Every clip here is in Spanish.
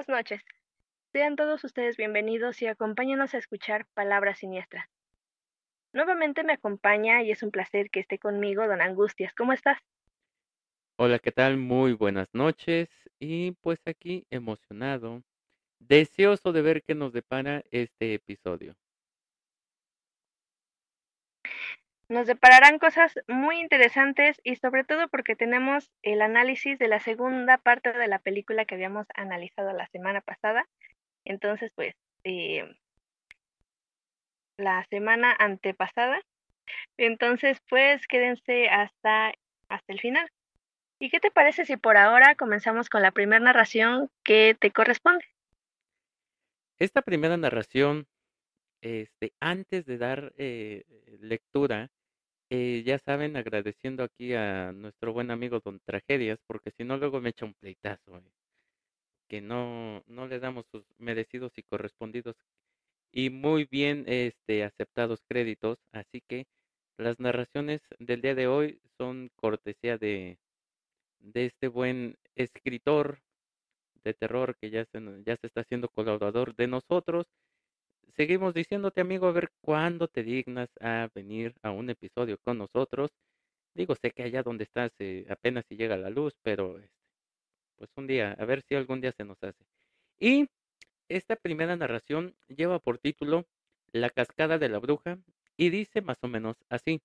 Buenas noches. Sean todos ustedes bienvenidos y acompáñenos a escuchar Palabra Siniestra. Nuevamente me acompaña y es un placer que esté conmigo don Angustias. ¿Cómo estás? Hola, ¿qué tal? Muy buenas noches y pues aquí emocionado, deseoso de ver qué nos depara este episodio. Nos depararán cosas muy interesantes y sobre todo porque tenemos el análisis de la segunda parte de la película que habíamos analizado la semana pasada. Entonces, pues, eh, la semana antepasada. Entonces, pues, quédense hasta, hasta el final. ¿Y qué te parece si por ahora comenzamos con la primera narración que te corresponde? Esta primera narración, este, antes de dar eh, lectura, eh, ya saben, agradeciendo aquí a nuestro buen amigo Don Tragedias, porque si no luego me echa un pleitazo, eh, que no, no le damos sus merecidos y correspondidos y muy bien este, aceptados créditos. Así que las narraciones del día de hoy son cortesía de, de este buen escritor de terror que ya se, ya se está haciendo colaborador de nosotros seguimos diciéndote, amigo, a ver cuándo te dignas a venir a un episodio con nosotros. Digo, sé que allá donde estás eh, apenas si llega la luz, pero este, pues un día, a ver si algún día se nos hace. Y esta primera narración lleva por título La cascada de la bruja y dice más o menos así.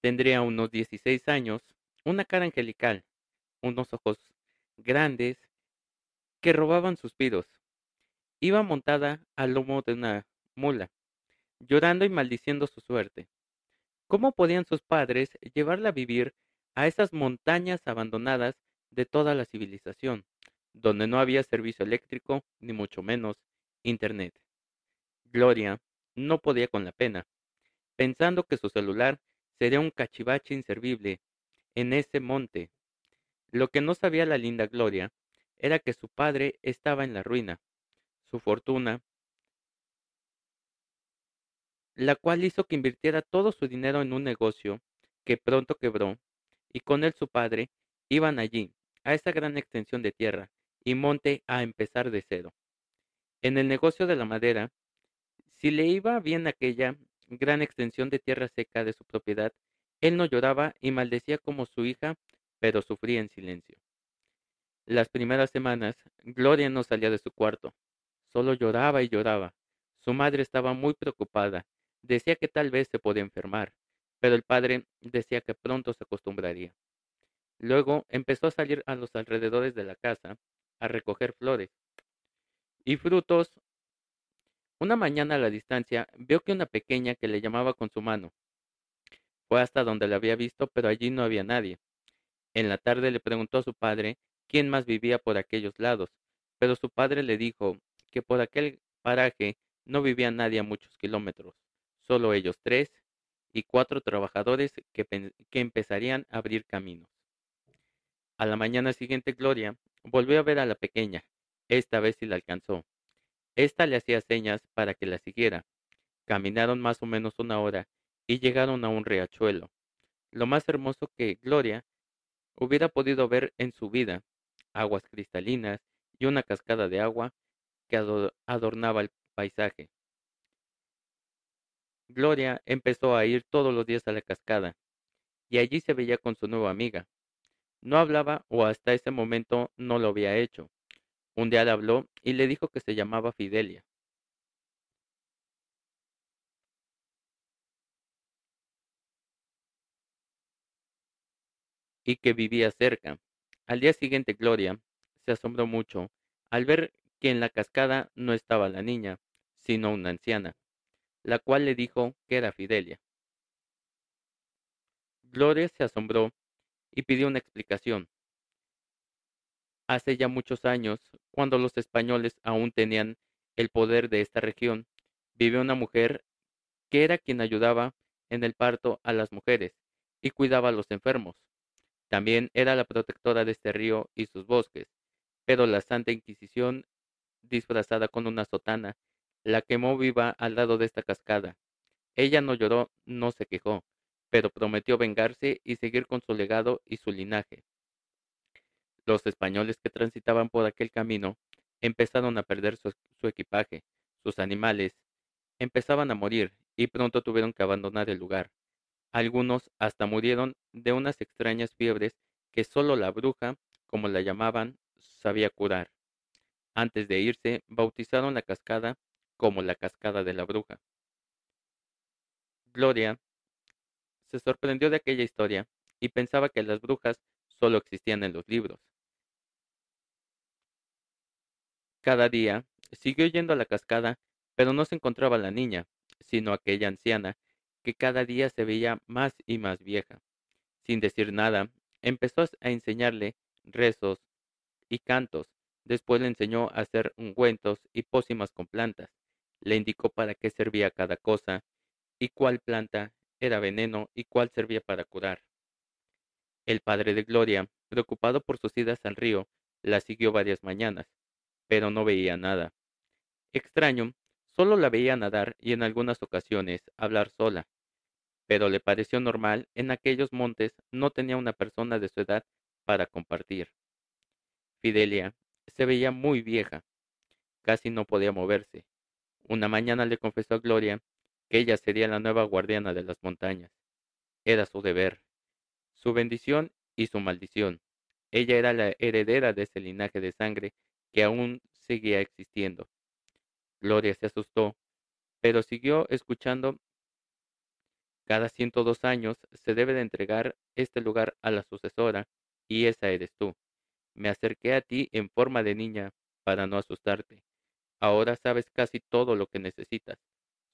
Tendría unos 16 años, una cara angelical, unos ojos grandes que robaban suspiros, Iba montada al lomo de una mula, llorando y maldiciendo su suerte. ¿Cómo podían sus padres llevarla a vivir a esas montañas abandonadas de toda la civilización, donde no había servicio eléctrico, ni mucho menos Internet? Gloria no podía con la pena, pensando que su celular sería un cachivache inservible en ese monte. Lo que no sabía la linda Gloria era que su padre estaba en la ruina, su fortuna, la cual hizo que invirtiera todo su dinero en un negocio que pronto quebró, y con él su padre iban allí, a esa gran extensión de tierra y monte a empezar de cero. En el negocio de la madera, si le iba bien aquella gran extensión de tierra seca de su propiedad, él no lloraba y maldecía como su hija, pero sufría en silencio. Las primeras semanas, Gloria no salía de su cuarto, Solo lloraba y lloraba. Su madre estaba muy preocupada. Decía que tal vez se podía enfermar, pero el padre decía que pronto se acostumbraría. Luego empezó a salir a los alrededores de la casa a recoger flores y frutos. Una mañana a la distancia vio que una pequeña que le llamaba con su mano. Fue hasta donde la había visto, pero allí no había nadie. En la tarde le preguntó a su padre quién más vivía por aquellos lados, pero su padre le dijo que por aquel paraje no vivía nadie a muchos kilómetros, solo ellos tres y cuatro trabajadores que, que empezarían a abrir caminos. A la mañana siguiente Gloria volvió a ver a la pequeña, esta vez sí la alcanzó. Esta le hacía señas para que la siguiera. Caminaron más o menos una hora y llegaron a un riachuelo, lo más hermoso que Gloria hubiera podido ver en su vida, aguas cristalinas y una cascada de agua adornaba el paisaje. Gloria empezó a ir todos los días a la cascada, y allí se veía con su nueva amiga. No hablaba o hasta ese momento no lo había hecho. Un día le habló y le dijo que se llamaba Fidelia. y que vivía cerca. Al día siguiente Gloria se asombró mucho al ver que en la cascada no estaba la niña, sino una anciana, la cual le dijo que era Fidelia. Gloria se asombró y pidió una explicación. Hace ya muchos años, cuando los españoles aún tenían el poder de esta región, vivió una mujer que era quien ayudaba en el parto a las mujeres y cuidaba a los enfermos. También era la protectora de este río y sus bosques, pero la Santa Inquisición disfrazada con una sotana, la quemó viva al lado de esta cascada. Ella no lloró, no se quejó, pero prometió vengarse y seguir con su legado y su linaje. Los españoles que transitaban por aquel camino empezaron a perder su, su equipaje, sus animales empezaban a morir y pronto tuvieron que abandonar el lugar. Algunos hasta murieron de unas extrañas fiebres que solo la bruja, como la llamaban, sabía curar. Antes de irse, bautizaron la cascada como la cascada de la bruja. Gloria se sorprendió de aquella historia y pensaba que las brujas solo existían en los libros. Cada día siguió yendo a la cascada, pero no se encontraba la niña, sino aquella anciana que cada día se veía más y más vieja. Sin decir nada, empezó a enseñarle rezos y cantos. Después le enseñó a hacer ungüentos y pócimas con plantas. Le indicó para qué servía cada cosa y cuál planta era veneno y cuál servía para curar. El padre de Gloria, preocupado por sus idas al río, la siguió varias mañanas, pero no veía nada. Extraño, solo la veía nadar y en algunas ocasiones hablar sola, pero le pareció normal, en aquellos montes no tenía una persona de su edad para compartir. Fidelia se veía muy vieja, casi no podía moverse. Una mañana le confesó a Gloria que ella sería la nueva guardiana de las montañas. Era su deber, su bendición y su maldición. Ella era la heredera de ese linaje de sangre que aún seguía existiendo. Gloria se asustó, pero siguió escuchando cada 102 años se debe de entregar este lugar a la sucesora, y esa eres tú. Me acerqué a ti en forma de niña para no asustarte. Ahora sabes casi todo lo que necesitas.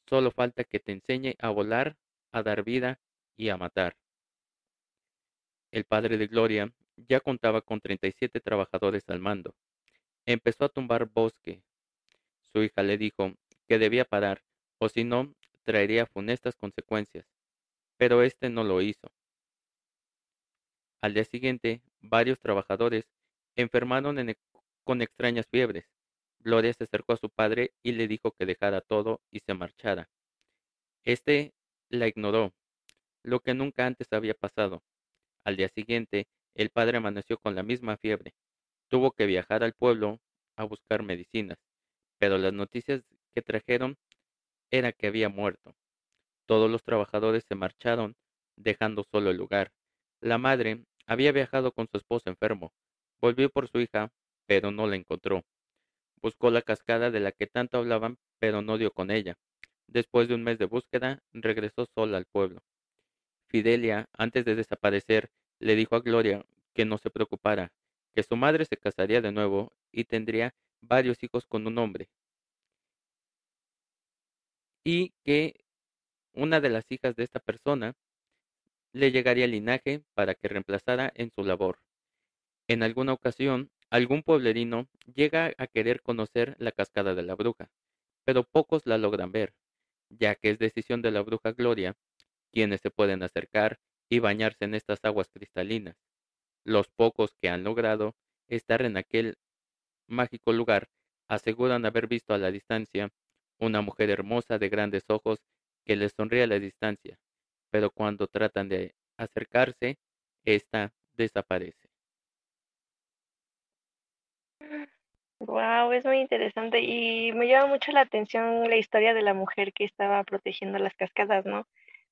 Solo falta que te enseñe a volar, a dar vida y a matar. El padre de Gloria ya contaba con 37 trabajadores al mando. Empezó a tumbar bosque. Su hija le dijo que debía parar, o si no, traería funestas consecuencias pero este no lo hizo. Al día siguiente, varios trabajadores enfermaron con extrañas fiebres. Gloria se acercó a su padre y le dijo que dejara todo y se marchara. Este la ignoró, lo que nunca antes había pasado. Al día siguiente, el padre amaneció con la misma fiebre. Tuvo que viajar al pueblo a buscar medicinas, pero las noticias que trajeron era que había muerto. Todos los trabajadores se marcharon, dejando solo el lugar. La madre había viajado con su esposo enfermo. Volvió por su hija, pero no la encontró. Buscó la cascada de la que tanto hablaban, pero no dio con ella. Después de un mes de búsqueda, regresó sola al pueblo. Fidelia, antes de desaparecer, le dijo a Gloria que no se preocupara, que su madre se casaría de nuevo y tendría varios hijos con un hombre, y que una de las hijas de esta persona le llegaría el linaje para que reemplazara en su labor. En alguna ocasión, algún pueblerino llega a querer conocer la cascada de la bruja, pero pocos la logran ver, ya que es decisión de la bruja Gloria quienes se pueden acercar y bañarse en estas aguas cristalinas. Los pocos que han logrado estar en aquel mágico lugar aseguran haber visto a la distancia una mujer hermosa de grandes ojos que les sonríe a la distancia, pero cuando tratan de acercarse, ésta desaparece. Wow, es muy interesante y me llama mucho la atención la historia de la mujer que estaba protegiendo las cascadas, ¿no?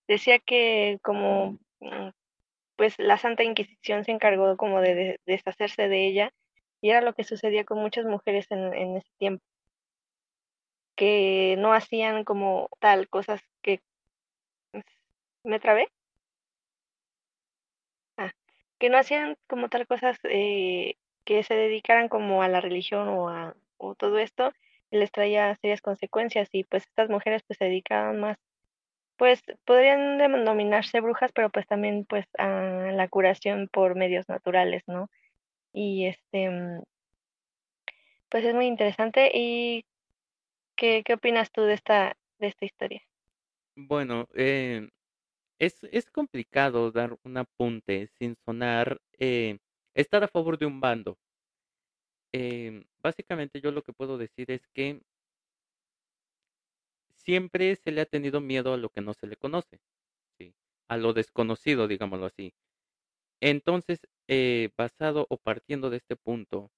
Decía que como mm, pues la Santa Inquisición se encargó como de, deshacerse de ella y era lo que sucedía con muchas mujeres en, en ese tiempo. Que no hacían como tal cosas que me trabé ah, que no hacían como tal cosas eh, que se dedicaran como a la religión o a o todo esto les traía serias consecuencias y pues estas mujeres pues se dedicaban más pues podrían denominarse brujas pero pues también pues a la curación por medios naturales no y este mm, pues es muy interesante y ¿Qué, qué opinas tú de esta, de esta historia? Bueno, eh, es, es complicado dar un apunte sin sonar, eh, estar a favor de un bando. Eh, básicamente yo lo que puedo decir es que siempre se le ha tenido miedo a lo que no se le conoce, ¿sí? a lo desconocido, digámoslo así. Entonces, eh, basado o partiendo de este punto,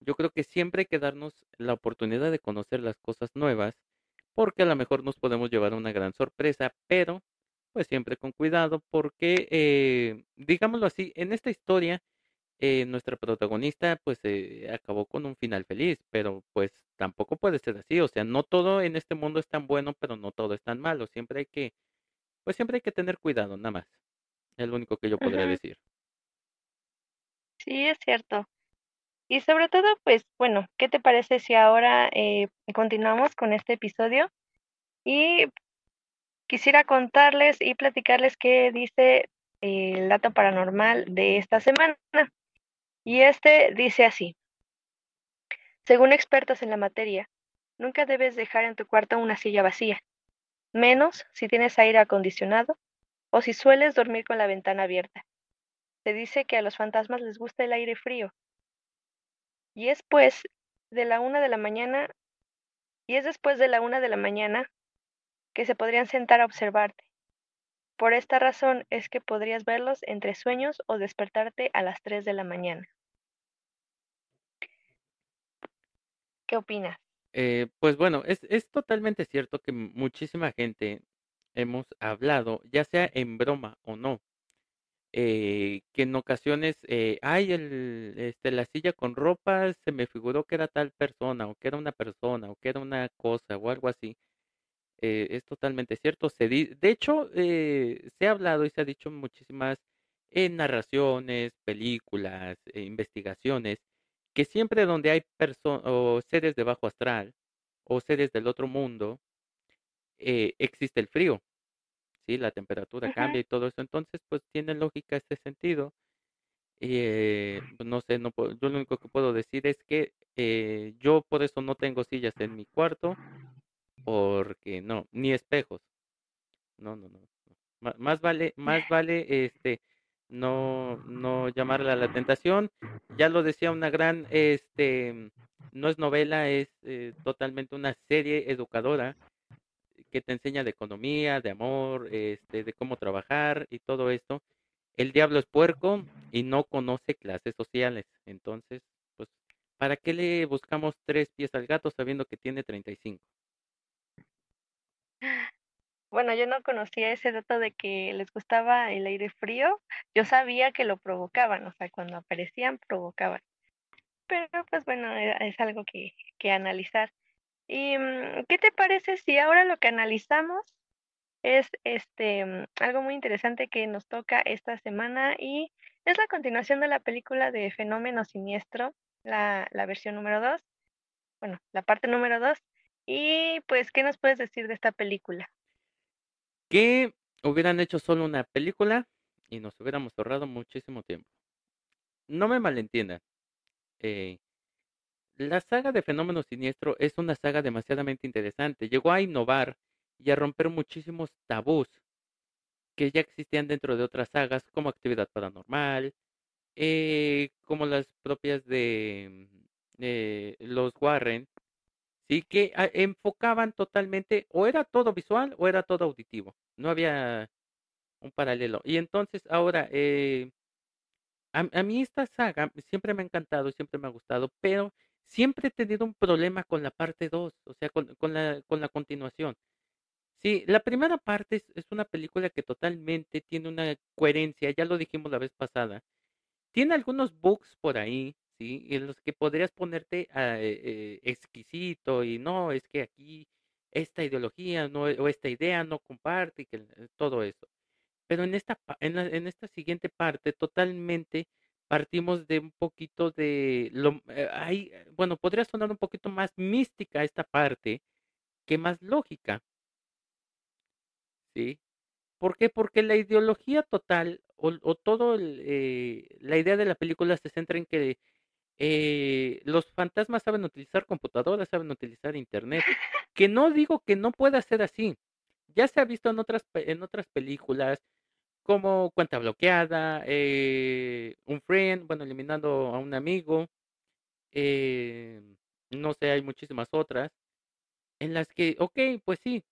yo creo que siempre hay que darnos la oportunidad de conocer las cosas nuevas, porque a lo mejor nos podemos llevar una gran sorpresa, pero pues siempre con cuidado, porque eh, digámoslo así, en esta historia eh, nuestra protagonista pues eh, acabó con un final feliz, pero pues tampoco puede ser así, o sea, no todo en este mundo es tan bueno, pero no todo es tan malo, siempre hay que, pues siempre hay que tener cuidado, nada más, es lo único que yo podría decir. Sí, es cierto. Y sobre todo, pues bueno, ¿qué te parece si ahora eh, continuamos con este episodio? Y quisiera contarles y platicarles qué dice eh, el dato paranormal de esta semana. Y este dice así, según expertos en la materia, nunca debes dejar en tu cuarto una silla vacía, menos si tienes aire acondicionado o si sueles dormir con la ventana abierta. Se dice que a los fantasmas les gusta el aire frío. Y es pues de la una de la mañana, y es después de la una de la mañana que se podrían sentar a observarte. Por esta razón es que podrías verlos entre sueños o despertarte a las 3 de la mañana. ¿Qué opinas? Eh, pues bueno, es, es totalmente cierto que muchísima gente hemos hablado, ya sea en broma o no, eh, que en ocasiones, eh, ay, el, este, la silla con ropa se me figuró que era tal persona, o que era una persona, o que era una cosa, o algo así. Eh, es totalmente cierto. Se di- de hecho, eh, se ha hablado y se ha dicho muchísimas eh, narraciones, películas, eh, investigaciones, que siempre donde hay personas o seres de bajo astral o seres del otro mundo, eh, existe el frío, ¿sí? La temperatura cambia y todo eso. Entonces, pues tiene lógica ese sentido. Y eh, pues, no sé, no puedo- yo lo único que puedo decir es que eh, yo por eso no tengo sillas en mi cuarto, porque no, ni espejos. No, no, no. Más vale, más vale, este, no, no llamarla a la tentación. Ya lo decía una gran, este, no es novela, es eh, totalmente una serie educadora que te enseña de economía, de amor, este, de cómo trabajar y todo esto. El diablo es puerco y no conoce clases sociales. Entonces, pues, ¿para qué le buscamos tres pies al gato sabiendo que tiene 35? Bueno, yo no conocía ese dato de que les gustaba el aire frío. Yo sabía que lo provocaban, o sea, cuando aparecían provocaban. Pero pues bueno, e- es algo que, que analizar. ¿Y mm, qué te parece si ahora lo que analizamos es este mm, algo muy interesante que nos toca esta semana y es la continuación de la película de Fenómeno Siniestro, la, la versión número 2, bueno, la parte número 2. Y pues, ¿qué nos puedes decir de esta película? Que hubieran hecho solo una película y nos hubiéramos ahorrado muchísimo tiempo. No me malentiendan. eh, la saga de Fenómeno Siniestro es una saga demasiadamente interesante. Llegó a innovar y a romper muchísimos tabús que ya existían dentro de otras sagas, como Actividad Paranormal, eh, como las propias de eh, los Warren, sí que enfocaban totalmente, o era todo visual o era todo auditivo. No había un paralelo. Y entonces ahora, eh, a, a mí esta saga siempre me ha encantado, siempre me ha gustado, pero siempre he tenido un problema con la parte 2, o sea, con, con la, con la continuación. Sí, la primera parte es, es una película que totalmente tiene una coherencia, ya lo dijimos la vez pasada. Tiene algunos bugs por ahí, ¿sí? En los que podrías ponerte ah, eh, eh, exquisito y no, es que aquí esta ideología o esta idea no comparte y que eh, todo eso. Pero en esta, en esta siguiente parte, totalmente partimos de un poquito de lo, eh, bueno, podría sonar un poquito más mística esta parte que más lógica, ¿sí? ¿Por qué? Porque la ideología total o, todo el, la idea de la película se centra en que eh, los fantasmas saben utilizar computadoras, saben utilizar internet, que no digo que no pueda ser así. Ya se ha visto en otras, en otras películas como Cuenta Bloqueada, eh, Un Friend, bueno, eliminando a un amigo, eh, no sé, hay muchísimas otras, en las que, ok, pues sí,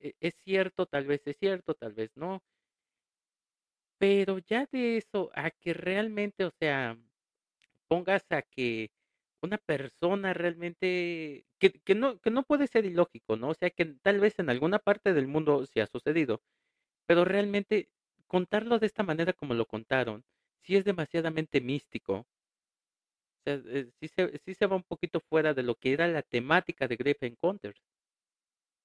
e- es cierto, tal vez es cierto, tal vez no, Pero ya de eso a que realmente, o sea, pongas a que una persona realmente que que no que no puede ser ilógico, ¿no? O sea, que tal vez en alguna parte del mundo sí ha sucedido, pero realmente contarlo de esta manera como lo contaron, sí es demasiadamente místico. O sea, eh, sí se sí se va un poquito fuera de lo que era la temática de Grave Encounters.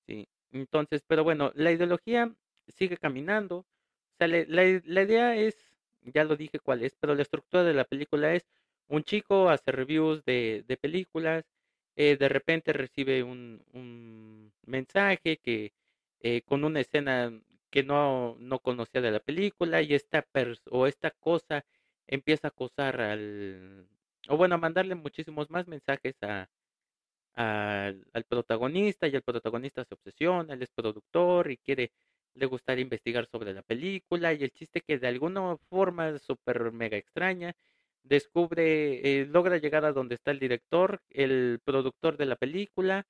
Sí, entonces, pero bueno, la ideología sigue caminando. O la, la idea es, ya lo dije cuál es, pero la estructura de la película es un chico hace reviews de, de películas, eh, de repente recibe un, un mensaje que eh, con una escena que no, no conocía de la película y esta pers- o esta cosa empieza a acosar al, o bueno, a mandarle muchísimos más mensajes al, al protagonista y el protagonista se obsesiona, él es productor y quiere, le gustaría investigar sobre la película y el chiste que de alguna forma súper mega extraña descubre, eh, logra llegar a donde está el director, el productor de la película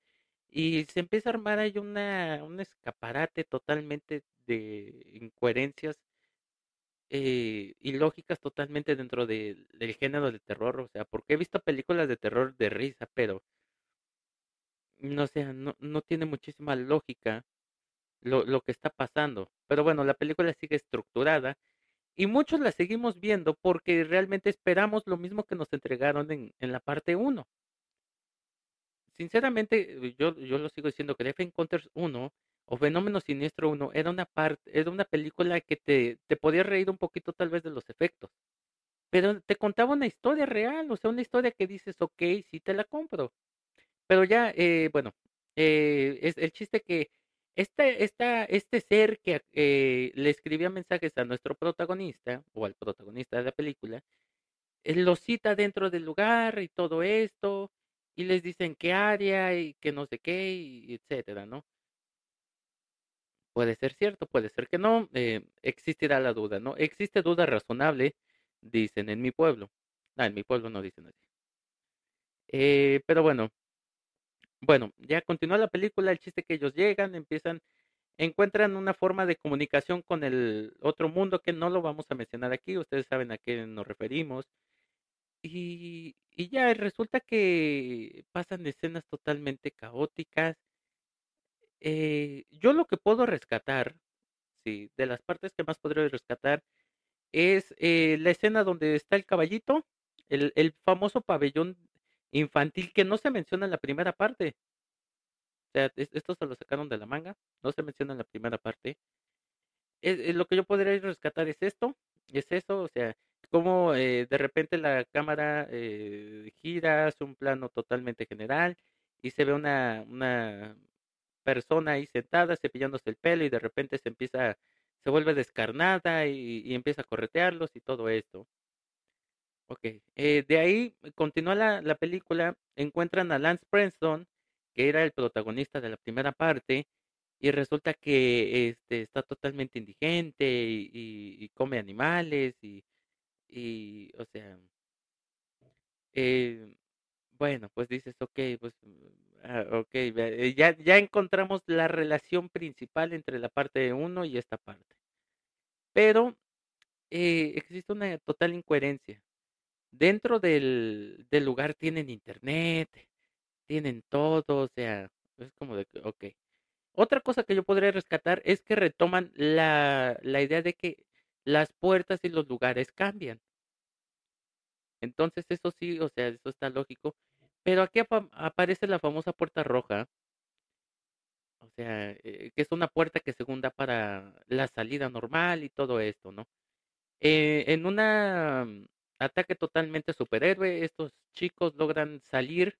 y se empieza a armar ahí una, un escaparate totalmente de incoherencias eh, ilógicas totalmente dentro de- del género de terror, o sea, porque he visto películas de terror de risa, pero no sé, no, no tiene muchísima lógica lo, lo que está pasando. Pero bueno, la película sigue estructurada y muchos la seguimos viendo porque realmente esperamos lo mismo que nos entregaron en, en la parte uno Sinceramente, eh, yo, yo lo sigo diciendo que Death Encounters uno o Fenómeno Siniestro uno era una parte, era una película que te, te podía reír un poquito tal vez de los efectos, pero te contaba una historia real, o sea, una historia que dices, ok, sí te la compro. Pero ya, eh, bueno, eh, es el chiste que este, esta, este ser que eh, le escribía mensajes a nuestro protagonista, o al protagonista de la película, él lo cita dentro del lugar y todo esto, y les dicen qué área y que no sé qué, etcétera, ¿no? Puede ser cierto, puede ser que no, eh, existirá la duda, ¿no? Existe duda razonable, dicen en mi pueblo. Ah, en mi pueblo no dicen así. Eh, pero bueno, Bueno, ya continúa la película, el chiste que ellos llegan, empiezan, encuentran una forma de comunicación con el otro mundo que no lo vamos a mencionar aquí, ustedes saben a qué nos referimos. Y, ya resulta que pasan escenas totalmente caóticas. Eh, yo lo que puedo rescatar, sí, de las partes que más podría rescatar, es eh, la escena donde está el caballito, el famoso pabellón infantil que no se menciona en la primera parte. O sea, es- esto se lo sacaron de la manga, no se menciona en la primera parte. Es, es lo que yo podría rescatar es esto, es eso, o sea, como eh, de repente la cámara eh, gira, hace un plano totalmente general y se ve una, una persona ahí sentada cepillándose el pelo y de repente se empieza, se vuelve descarnada y, y empieza a corretearlos y todo esto. Ok, eh, de ahí continúa la, la película, encuentran a Lance Preston, que era el protagonista de la primera parte, y resulta que este está totalmente indigente y, come animales y, o sea, eh, bueno, pues dices, ok, pues, ah, ok, ya, ya encontramos la relación principal entre la parte uno y esta parte, pero eh, existe una total incoherencia. Dentro del, lugar tienen internet, tienen todo, o sea, es como de ok. Otra cosa que yo podría rescatar es que retoman la, la idea de que las puertas y los lugares cambian. Entonces, eso sí, o sea, eso está lógico. Pero aquí apa- aparece la famosa puerta roja, o sea, eh, que es una puerta que según da para la salida normal y todo esto, ¿no? Eh, en una ataque totalmente superhéroe, estos chicos logran salir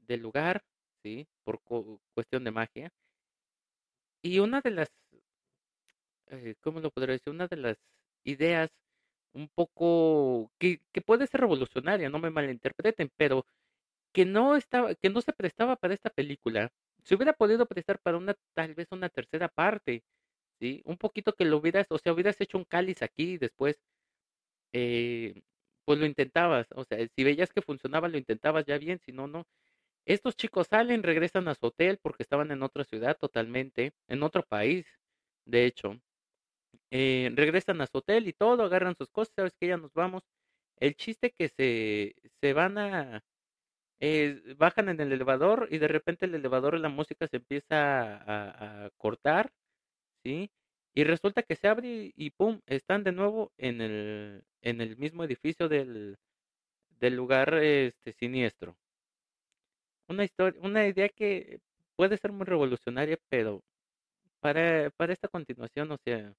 del lugar, ¿sí? Por cu- cuestión de magia. Y una de las, eh, ¿cómo lo podría decir? Una de las ideas un poco que, que puede ser revolucionaria, no me malinterpreten, pero que no estaba, que no se prestaba para esta película. Se hubiera podido prestar para una, tal vez una tercera parte, ¿sí? Un poquito que lo hubieras, o sea, hubieras hecho un cáliz aquí y después, eh, pues lo intentabas, o sea, si veías que funcionaba, lo intentabas ya bien, si no, no. Estos chicos salen, regresan a su hotel porque estaban en otra ciudad totalmente, en otro país, de hecho. Eh, regresan a su hotel y todo, agarran sus cosas, sabes que ya nos vamos. El chiste que se, se van a, eh, bajan en el elevador y de repente el elevador, la música se empieza a, a cortar, ¿sí? Y resulta que se abre y, pum, están de nuevo en el, en el mismo edificio del, del lugar este siniestro. Una historia, una idea que puede ser muy revolucionaria, pero para, para esta continuación, o sea,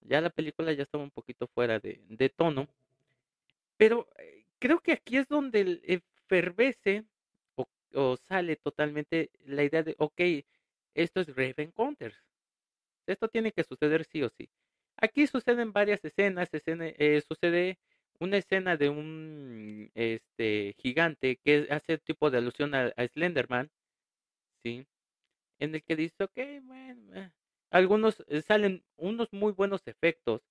ya la película ya estaba un poquito fuera de, de tono, pero eh, creo que aquí es donde efervece o, sale totalmente la idea de, ok, esto es Raven Encounters, esto tiene que suceder sí o sí. Aquí suceden varias escenas, escena- eh, sucede una escena de un este gigante que hace tipo de alusión a, Slenderman, ¿sí? En el que dice, ok, bueno, eh". algunos eh, salen unos muy buenos efectos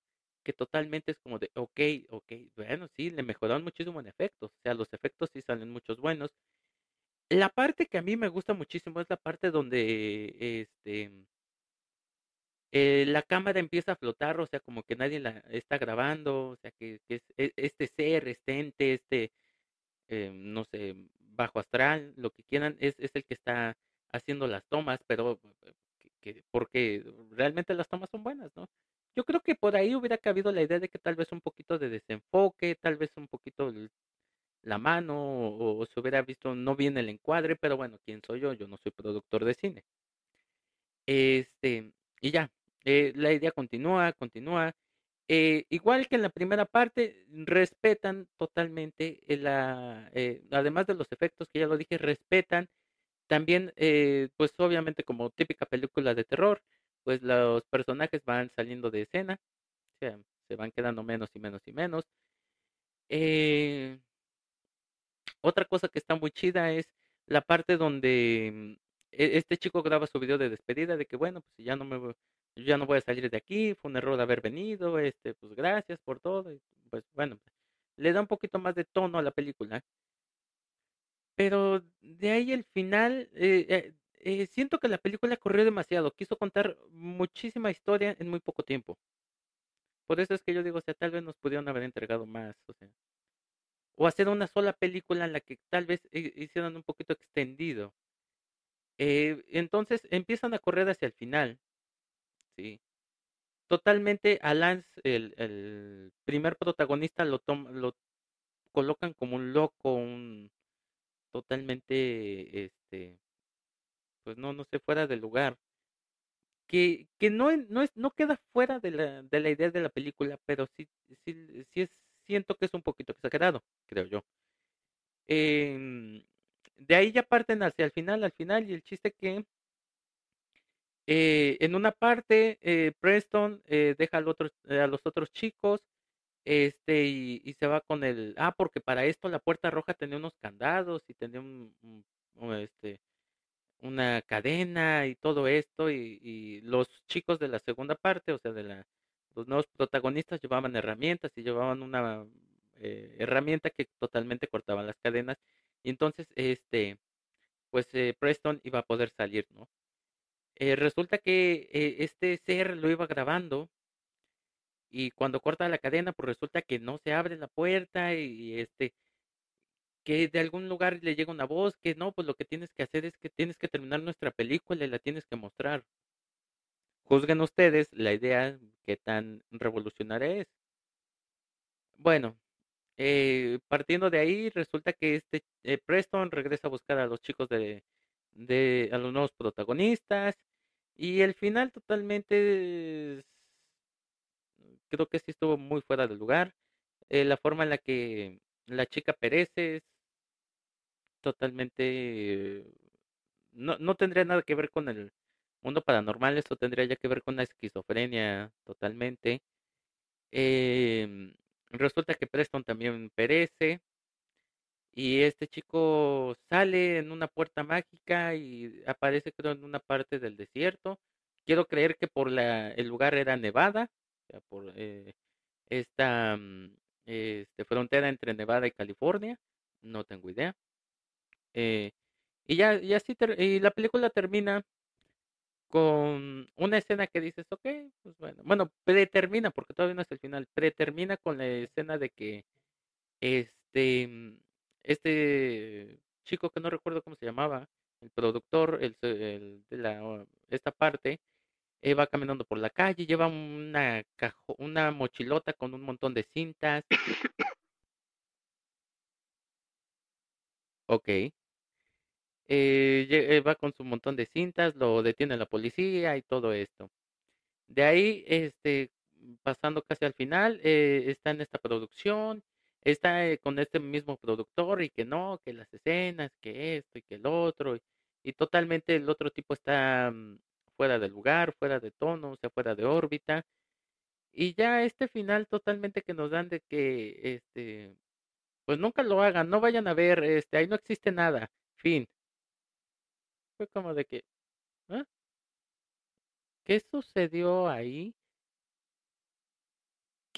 que totalmente es como de, ok, ok, bueno, sí, le mejoraron muchísimo en efectos, o sea, los efectos sí salen muchos buenos. La parte que a mí me gusta muchísimo es la parte donde este eh, la cámara empieza a flotar, o sea, como que nadie la está grabando, o sea, que, que es, e- este ser, este ente, este, eh, no sé, bajo astral, lo que quieran, es, es el que está haciendo las tomas, pero eh, que, que- porque realmente las tomas son buenas, ¿no? Yo creo que por ahí hubiera cabido la idea de que tal vez un poquito de desenfoque, tal vez un poquito la mano, o se hubiera visto no bien el encuadre, pero bueno, ¿quién soy yo? Yo no soy productor de cine. Este, y ya, eh, la idea continúa, continúa. Eh, igual que en la primera parte, respetan totalmente eh, la, eh, además de los efectos que ya lo dije, respetan también, pues obviamente como típica película de terror, pues los personajes van saliendo de escena, o sea, se van quedando menos y menos y menos. Otra cosa que está muy chida es la parte donde mm, e- este chico graba su video de despedida de que bueno, pues ya no me voy- yo ya no voy a salir de aquí, fue un error haber venido, este, pues gracias por todo, y pues bueno, le da un poquito más de tono a la película, pero de ahí el final, eh, eh, eh, siento que la película corrió demasiado, quiso contar muchísima historia en muy poco tiempo. Por eso es que yo digo, o sea, tal vez nos pudieron haber entregado más, o sea, o hacer una sola película en la que tal vez hi- hicieran un poquito extendido. Eh, entonces empiezan a correr hacia el final, Totalmente a Lance, el, el primer protagonista, lo, lo colocan como un loco, un totalmente, este, pues no, no sé, fuera de lugar. Que, que no, no, es, no queda fuera de la, de la idea de la película, pero sí, sí, sí es, siento que es un poquito exagerado, creo yo. Em, de ahí ya parten hacia el final, al final, y el chiste que eh, en una parte eh, Preston eh, deja eh, a los otros chicos este y, se va con el ah porque para esto la puerta roja tenía unos candados y tenía un, este una cadena y todo esto y, los chicos de la segunda parte o sea de la los nuevos protagonistas llevaban herramientas y llevaban una eh, herramienta que totalmente cortaba las cadenas y entonces este pues eh, Preston iba a poder salir no Eh, resulta que eh, este ser lo iba grabando y cuando corta la cadena, pues resulta que no se abre la puerta y este, que de algún lugar le llega una voz que no, pues lo que tienes que hacer es que tienes que terminar nuestra película y la tienes que mostrar. Juzguen ustedes la idea que tan revolucionaria es. Bueno, eh, partiendo de ahí, resulta que este eh, Preston regresa a buscar a los chicos de, de, a los nuevos protagonistas y el final totalmente creo que sí estuvo muy fuera de lugar. Eh, la forma en la que la chica perece es totalmente... No, no tendría nada que ver con el mundo paranormal, esto tendría ya que ver con la esquizofrenia totalmente. Em, resulta que Preston también perece y este chico sale en una puerta mágica y aparece creo en una parte del desierto. Quiero creer que por la, el lugar era Nevada, o sea, por, eh, esta mm, este, frontera entre Nevada y California, no tengo idea. Eh, y ya, y así y la película termina con una escena que dices, ok, pues bueno, bueno, pretermina, porque todavía no es el final, pretermina con la escena de que este, mm, este chico que no recuerdo cómo se llamaba, el productor, el, el de la, esta parte, eh, va caminando por la calle, lleva una, una mochilota con un montón de cintas. Ok. Eh, eh, va con su montón de cintas, lo detiene la policía y todo esto. De ahí, este, pasando casi al final, eh, está en esta producción, está eh, con este mismo productor y que no, que las escenas, que esto y que el otro, y, totalmente el otro tipo está mm, fuera de lugar, fuera de tono, o sea, fuera de órbita. Y ya este final totalmente que nos dan de que, este, pues nunca lo hagan, no vayan a ver, este, ahí no existe nada, fin. Fue como de que, ¿ah? ¿qué sucedió ahí?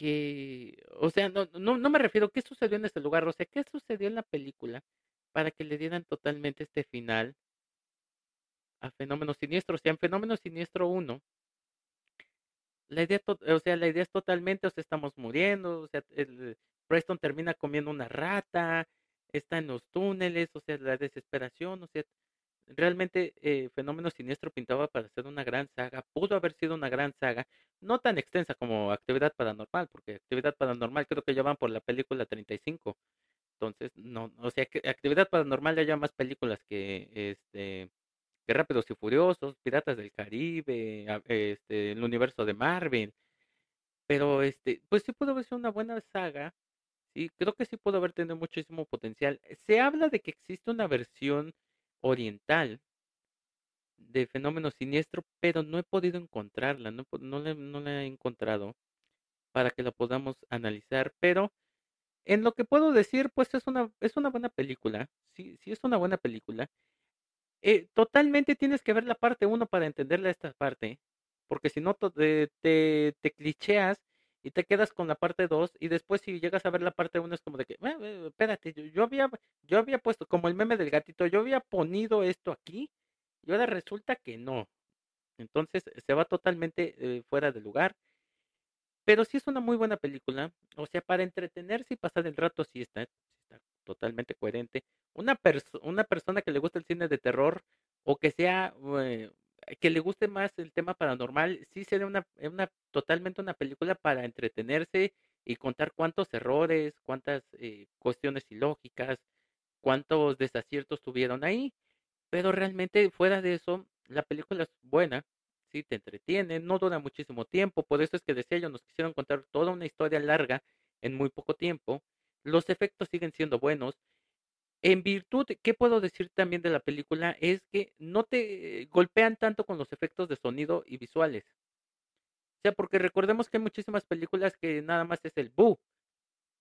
Que, o sea, no, no, no me refiero, ¿qué sucedió en ese lugar? O sea, ¿qué sucedió en la película para que le dieran totalmente este final a Fenómeno Siniestro? O sea, en Fenómeno Siniestro 1, la idea, o sea, la idea es totalmente, o sea, estamos muriendo, o sea, el, Preston termina comiendo una rata, está en los túneles, o sea, la desesperación, o sea, realmente eh, Fenómeno Siniestro pintaba para ser una gran saga, pudo haber sido una gran saga, no tan extensa como Actividad Paranormal, porque Actividad Paranormal creo que ya van por la película 35. Entonces, no, o sea, que Actividad Paranormal ya lleva más películas que este que Rápidos y Furiosos, Piratas del Caribe, este el universo de Marvel. Pero este, pues sí pudo haber sido una buena saga. Sí, creo que sí pudo haber tenido muchísimo potencial. Se habla de que existe una versión oriental de Fenómeno Siniestro, pero no he podido encontrarla, no, no, la, no la he encontrado para que la podamos analizar, pero en lo que puedo decir, pues es una, es una buena película, sí, sí es una buena película. Eh, totalmente tienes que ver la parte 1 para entenderla esta parte, porque si no te, te, te clicheas y te quedas con la parte 2 y después si llegas a ver la parte 1 es como de que, eh, eh, espérate, yo, había, yo había puesto como el meme del gatito, yo había ponido esto aquí y ahora resulta que no. Entonces se va totalmente eh, fuera de lugar. Pero sí es una muy buena película. O sea, para entretenerse y pasar el rato sí está, está totalmente coherente. Una, una persona que le gusta el cine de terror o que sea que le guste más el tema paranormal, sí sería una, una totalmente una película para entretenerse y contar cuántos errores, cuántas eh, cuestiones ilógicas, cuántos desaciertos tuvieron ahí. Pero realmente fuera de eso, la película es buena, sí, te entretiene, no dura muchísimo tiempo, por eso es que decía yo, nos quisieron contar toda una historia larga en muy poco tiempo. Los efectos siguen siendo buenos, en virtud, ¿qué puedo decir también de la película? Es que no te golpean tanto con los efectos de sonido y visuales. O sea, porque recordemos que hay muchísimas películas que nada más es el bu,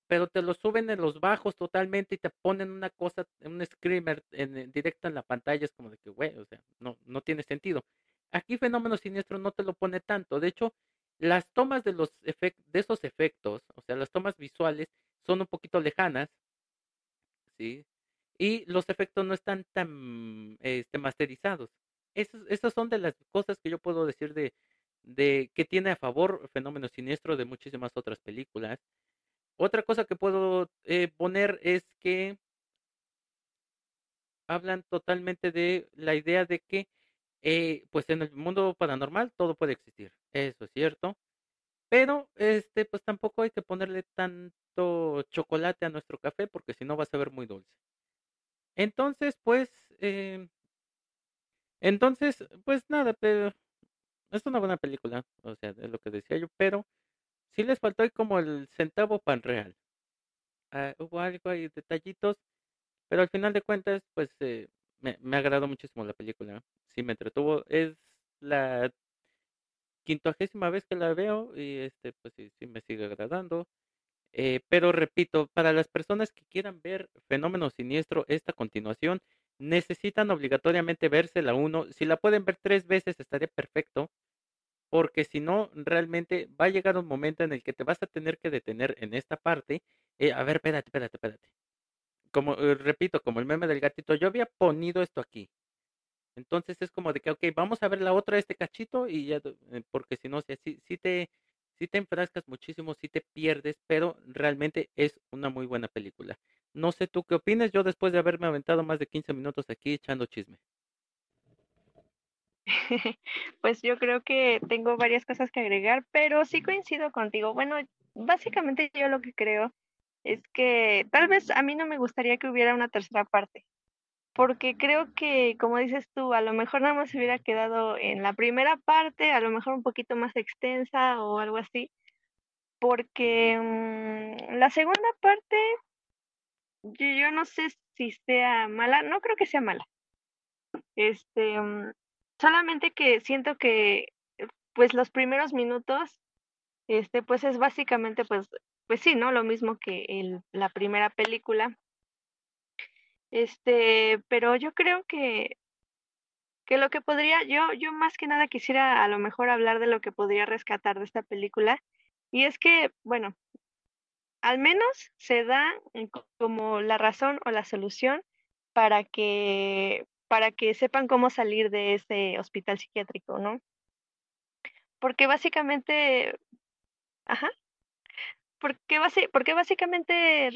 pero te lo suben en los bajos totalmente y te ponen una cosa, un screamer en, directo en la pantalla, es como de que, güey, o sea, no, no tiene sentido. Aquí Fenómeno Siniestro no te lo pone tanto. De hecho, las tomas de, los de esos efectos, o sea, las tomas visuales, son un poquito lejanas, ¿sí? Y los efectos no están tan este, masterizados. Esos, esas son de las cosas que yo puedo decir de, de que tiene a favor Fenómeno Siniestro de muchísimas otras películas. Otra cosa que puedo eh, poner es que hablan totalmente de la idea de que eh, pues en el mundo paranormal todo puede existir. Eso es cierto. Pero este pues tampoco hay que ponerle tanto chocolate a nuestro café porque si no va a saber muy dulce. Entonces, pues, eh, entonces, pues nada, pero es una buena película, o sea, es lo que decía yo, pero sí les faltó ahí como el centavo pan real. Ah, hubo algo ahí, detallitos, pero al final de cuentas, pues eh, me, me agradó muchísimo la película, sí me entretuvo, es la quincuagésima vez que la veo y este, pues sí, sí me sigue agradando. Eh, pero repito, para las personas que quieran ver Fenómeno Siniestro, esta continuación, necesitan obligatoriamente verse la 1. Si la pueden ver tres veces estaría perfecto, porque si no, realmente va a llegar un momento en el que te vas a tener que detener en esta parte. Eh, a ver, espérate, espérate, espérate. Como, eh, repito, como el meme del gatito, yo había ponido esto aquí. Entonces es como de que, ok, vamos a ver la otra, este cachito, y ya, porque si no, si, si te, si te enfrascas muchísimo, si te pierdes, pero realmente es una muy buena película. No sé tú qué opinas, yo después de haberme aventado más de 15 minutos aquí echando chisme. Pues yo creo que tengo varias cosas que agregar, pero sí coincido contigo. Bueno, básicamente yo lo que creo es que tal vez a mí no me gustaría que hubiera una tercera parte, porque creo que, como dices tú, a lo mejor nada más se hubiera quedado en la primera parte, a lo mejor un poquito más extensa o algo así, porque mm, la segunda parte, yo, yo no sé si sea mala, no creo que sea mala. Este, mm, solamente que siento que, pues los primeros minutos, este, pues es básicamente, pues, pues sí, ¿no? Lo mismo que el, la primera película. Este, pero yo creo que, que lo que podría, yo, yo más que nada quisiera a lo mejor hablar de lo que podría rescatar de esta película. Y es que, bueno, al menos se da como la razón o la solución para que, para que sepan cómo salir de ese hospital psiquiátrico, ¿no? Porque básicamente, ajá, porque, básicamente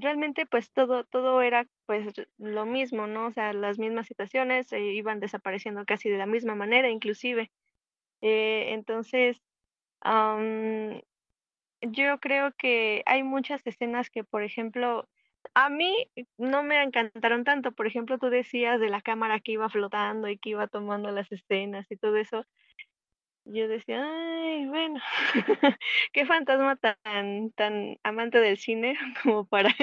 realmente pues todo, todo era pues lo mismo, ¿no? O sea, las mismas situaciones eh, iban desapareciendo casi de la misma manera, inclusive. Eh, entonces, yo creo que hay muchas escenas que, por ejemplo, a mí no me encantaron tanto. Por ejemplo, tú decías de la cámara que iba flotando y que iba tomando las escenas y todo eso. Yo decía, ay, bueno, qué fantasma tan, tan amante del cine como para,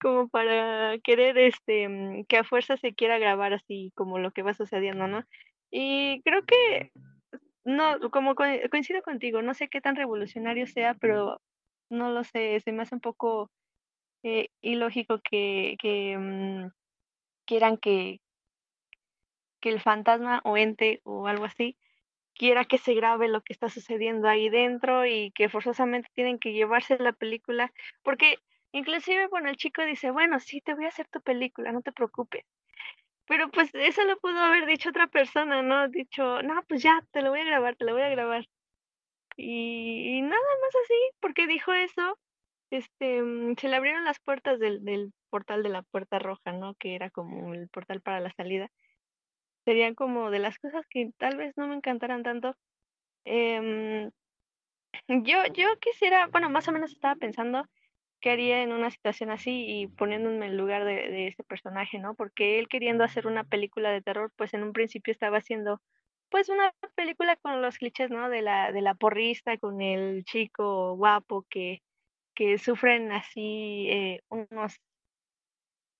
como para querer este mm, que a fuerza se quiera grabar así como lo que va sucediendo, ¿no? Y creo que no, como coincido contigo, no sé qué tan revolucionario sea, pero no lo sé, se me hace un poco eh, ilógico que, que mm, quieran que, que el fantasma o ente o algo así quiera que se grabe lo que está sucediendo ahí dentro y que forzosamente tienen que llevarse la película, porque inclusive, bueno, el chico dice, bueno, sí, te voy a hacer tu película, no te preocupes. Pero pues eso lo pudo haber dicho otra persona, ¿no? Dicho, no, pues ya, te lo voy a grabar, te lo voy a grabar. Y, nada más así, porque dijo eso, este, mm, se le abrieron las puertas del, del portal de la puerta roja, ¿no? Que era como el portal para la salida serían como de las cosas que tal vez no me encantaran tanto. Em, yo, yo quisiera, bueno, más o menos estaba pensando qué haría en una situación así y poniéndome en lugar de, de ese personaje, ¿no? Porque él queriendo hacer una película de terror, pues en un principio estaba haciendo pues una película con los clichés, ¿no? De la, de la porrista, con el chico guapo que, que sufren así eh, unos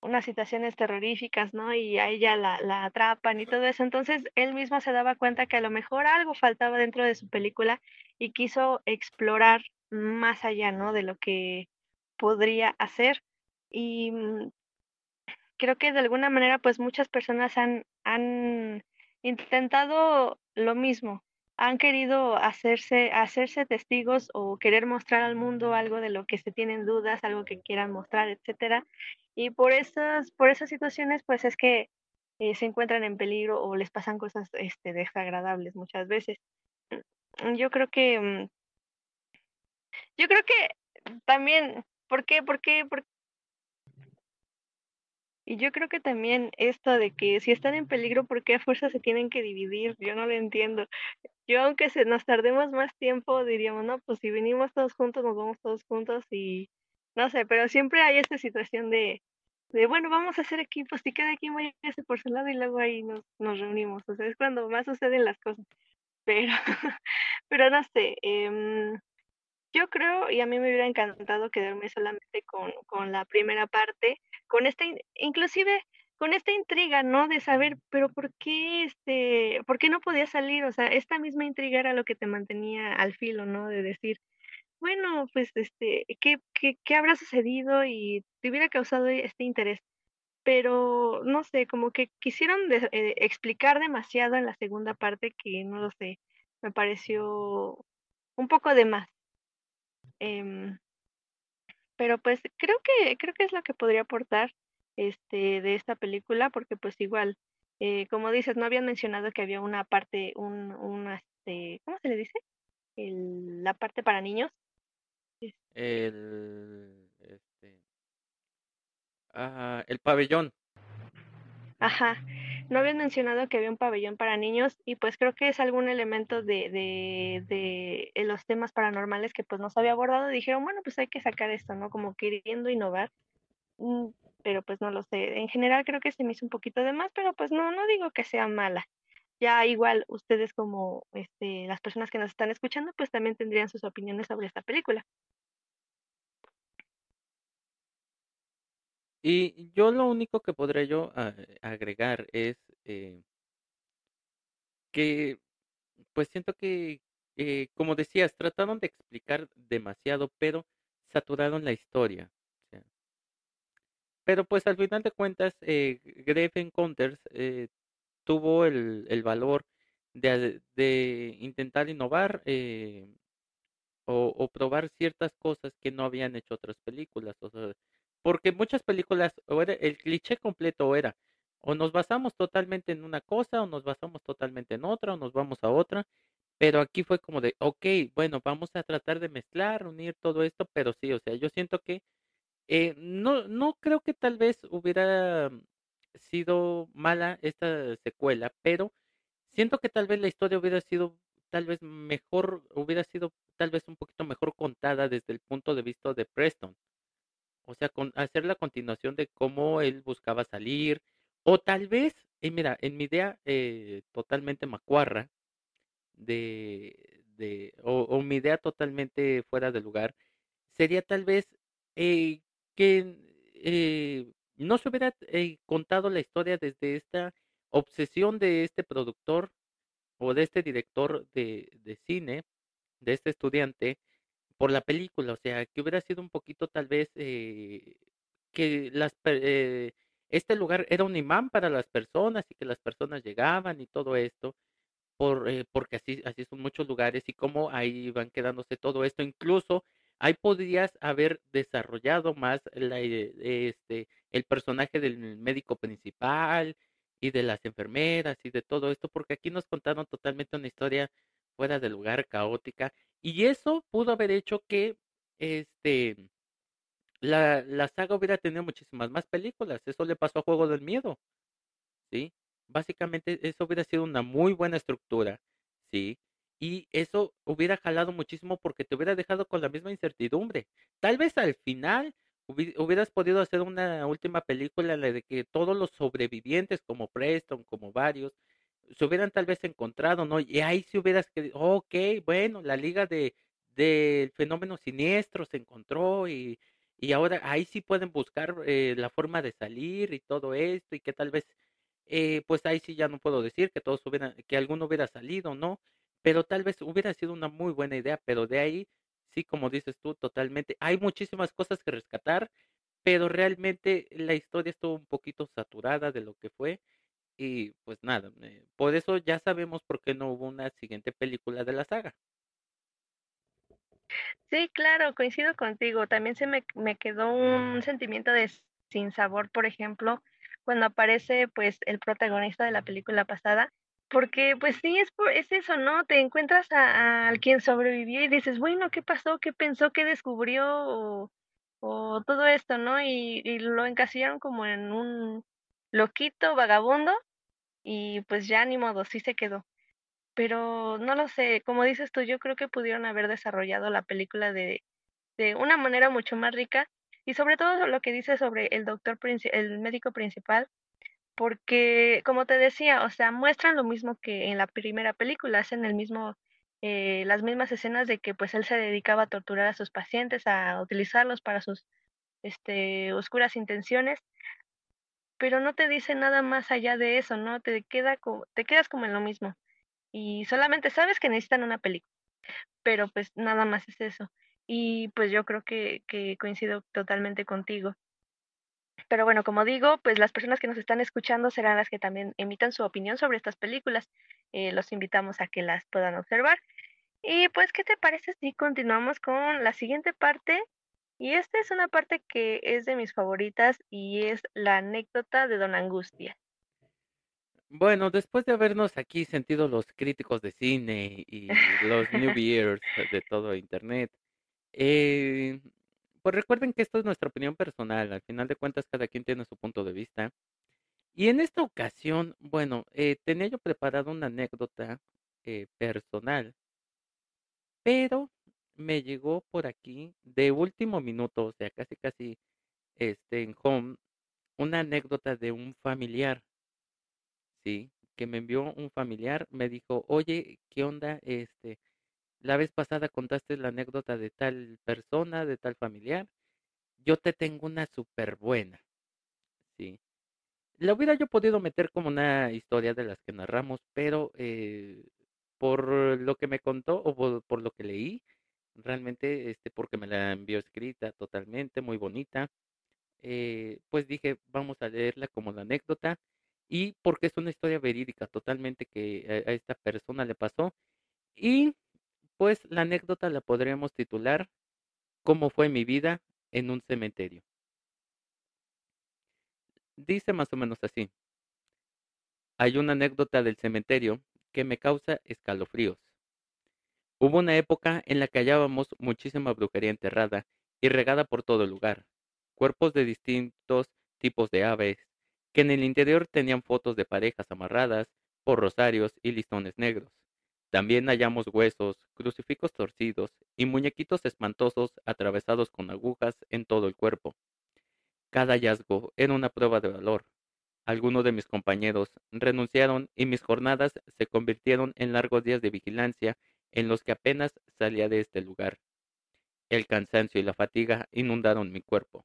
unas situaciones terroríficas, ¿no? Y a ella la, la atrapan y todo eso. Entonces él mismo se daba cuenta que a lo mejor algo faltaba dentro de su película y quiso explorar más allá, ¿no? De lo que podría hacer. Y mm, creo que de alguna manera, pues muchas personas han, han intentado lo mismo, han querido hacerse, hacerse testigos o querer mostrar al mundo algo de lo que se tienen dudas, algo que quieran mostrar, etcétera. Y por esas, por esas situaciones, pues es que eh, se encuentran en peligro o les pasan cosas este, desagradables muchas veces. Mm, yo creo que, mm, yo creo que también, ¿por qué? ¿Por qué? ¿Por Y yo creo que también esto de que si están en peligro, ¿por qué a fuerza se tienen que dividir? Yo no lo entiendo. Yo, aunque se nos tardemos más tiempo, diríamos, no, pues si venimos todos juntos, nos vamos todos juntos y no sé, pero siempre hay esta situación de, de bueno, vamos a hacer equipos y cada quien va a irse por su lado y luego ahí nos, nos reunimos. O sea, es cuando más suceden las cosas. Pero, pero no sé, eh, yo creo, y a mí me hubiera encantado quedarme solamente con, con la primera parte, con esta, inclusive con esta intriga, ¿no? De saber, pero ¿por qué este, por qué no podía salir? O sea, esta misma intriga era lo que te mantenía al filo, ¿no? De decir, bueno, pues este, ¿qué, qué, qué habrá sucedido? Y te hubiera causado este interés. Pero no sé, como que quisieron eh, explicar demasiado en la segunda parte que no lo sé, me pareció un poco de más. Em, pero pues creo que creo que es lo que podría aportar este de esta película porque pues igual Eh, como dices, no habían mencionado que había una parte, un, una, este, ¿cómo se le dice? El, la parte para niños. Este el, este, ah, el pabellón. Ajá, no habían mencionado que había un pabellón para niños y pues creo que es algún elemento de, de, de los temas paranormales que pues no se había abordado. Dijeron, bueno, pues hay que sacar esto, ¿no? Como queriendo innovar. Mm, pero pues no lo sé. En general creo que se me hizo un poquito de más, pero pues no, no digo que sea mala. Ya igual ustedes como este, las personas que nos están escuchando, pues también tendrían sus opiniones sobre esta película. Y yo lo único que podré yo ah, agregar es eh, que, pues siento que, eh, como decías, trataron de explicar demasiado, pero saturaron la historia. Pero pues al final de cuentas, eh, Grave Encounters eh, tuvo el, el valor de, de, intentar innovar eh, o, o, probar ciertas cosas que no habían hecho otras películas. O sea, porque muchas películas, o era, el cliché completo era, o nos basamos totalmente en una cosa, o nos basamos totalmente en otra, o nos vamos a otra. Pero aquí fue como de, ok, bueno, vamos a tratar de mezclar, unir todo esto, pero sí, o sea, yo siento que eh, no, no creo que tal vez hubiera sido mala esta secuela, pero siento que tal vez la historia hubiera sido tal vez mejor, hubiera sido tal vez un poquito mejor contada desde el punto de vista de Preston. O sea, con, hacer la continuación de cómo él buscaba salir, o tal vez, y mira, en mi idea eh, totalmente macuarra, de, de o, mi idea totalmente fuera de lugar, sería tal vez eh, que eh, no se hubiera eh, contado la historia desde esta obsesión de este productor o de este director de, de cine, de este estudiante, por la película, o sea, que hubiera sido un poquito tal vez eh, que las eh, este lugar era un imán para las personas y que las personas llegaban y todo esto, por, eh, porque así, así son muchos lugares y cómo ahí van quedándose todo esto, incluso ahí podrías haber desarrollado más la, este, el personaje del médico principal y de las enfermeras y de todo esto, porque aquí nos contaron totalmente una historia fuera de lugar, caótica, y eso pudo haber hecho que este la, la saga hubiera tenido muchísimas más películas. Eso le pasó a Juego del Miedo. ¿Sí? Básicamente eso hubiera sido una muy buena estructura. ¿Sí? y eso hubiera jalado muchísimo porque te hubiera dejado con la misma incertidumbre. Tal vez al final hubieras podido hacer una última película en la de que todos los sobrevivientes como Preston, como varios, se hubieran tal vez encontrado, ¿no? Y ahí si hubieras que, ok, bueno, la liga de del fenómeno siniestro se encontró y, y ahora ahí sí pueden buscar eh, la forma de salir y todo esto y que tal vez, eh, pues ahí sí ya no puedo decir que todos hubieran, que alguno hubiera salido, ¿no? pero tal vez hubiera sido una muy buena idea, pero de ahí, sí, como dices tú, totalmente, hay muchísimas cosas que rescatar, pero realmente la historia estuvo un poquito saturada de lo que fue y pues nada, eh, por eso ya sabemos por qué no hubo una siguiente película de la saga. Sí, claro, coincido contigo. También se me, me quedó un sentimiento de sin sabor, por ejemplo, cuando aparece pues el protagonista de la película pasada porque pues sí, es, es eso, ¿no? Te encuentras a, a, quien sobrevivió y dices, bueno, ¿qué pasó? ¿Qué pensó? ¿Qué descubrió? O, o todo esto, ¿no? Y, y, lo encasillaron como en un loquito, vagabundo, y pues ya ni modo, sí se quedó. Pero no lo sé, como dices tú, yo creo que pudieron haber desarrollado la película de, de una manera mucho más rica, y sobre todo lo que dice sobre el doctor, el médico principal, porque, como te decía, o sea, muestran lo mismo que en la primera película, hacen el mismo, eh, las mismas escenas de que pues él se dedicaba a torturar a sus pacientes, a utilizarlos para sus este, oscuras intenciones, pero no te dice nada más allá de eso, ¿no? Te, queda te quedas como en lo mismo y solamente sabes que necesitan una película, pero pues nada más es eso. Y pues yo creo que, coincido totalmente contigo. Pero bueno, como digo, pues las personas que nos están escuchando serán las que también emitan su opinión sobre estas películas. Eh, los invitamos a que las puedan observar. Y pues, ¿qué te parece si continuamos con la siguiente parte? Y esta es una parte que es de mis favoritas y es la anécdota de Don Angustia. Bueno, después de habernos aquí sentido los críticos de cine y los newbiers de todo internet, eh, pues recuerden que esto es nuestra opinión personal. Al final de cuentas, cada quien tiene su punto de vista. Y en esta ocasión, bueno, eh, tenía yo preparado una anécdota eh, personal, pero me llegó por aquí de último minuto, o sea, casi casi este, en home, una anécdota de un familiar, ¿sí? Que me envió un familiar, me dijo, oye, ¿qué onda? Este, la vez pasada contaste la anécdota de tal persona, de tal familiar. Yo te tengo una súper buena, ¿sí? La hubiera yo podido meter como una historia de las que narramos, pero eh, por lo que me contó o por, por lo que leí, realmente, este, porque me la envió escrita totalmente, muy bonita, eh, pues dije, vamos a leerla como la anécdota y porque es una historia verídica totalmente que a, a esta persona le pasó y pues la anécdota la podríamos titular ¿Cómo fue mi vida en un cementerio? Dice más o menos así. Hay una anécdota del cementerio que me causa escalofríos. Hubo una época en la que hallábamos muchísima brujería enterrada y regada por todo el lugar, cuerpos de distintos tipos de aves, que en el interior tenían fotos de parejas amarradas por rosarios y listones negros. También hallamos huesos, crucifijos torcidos y muñequitos espantosos atravesados con agujas en todo el cuerpo. Cada hallazgo era una prueba de valor. Algunos de mis compañeros renunciaron y mis jornadas se convirtieron en largos días de vigilancia en los que apenas salía de este lugar. El cansancio y la fatiga inundaron mi cuerpo.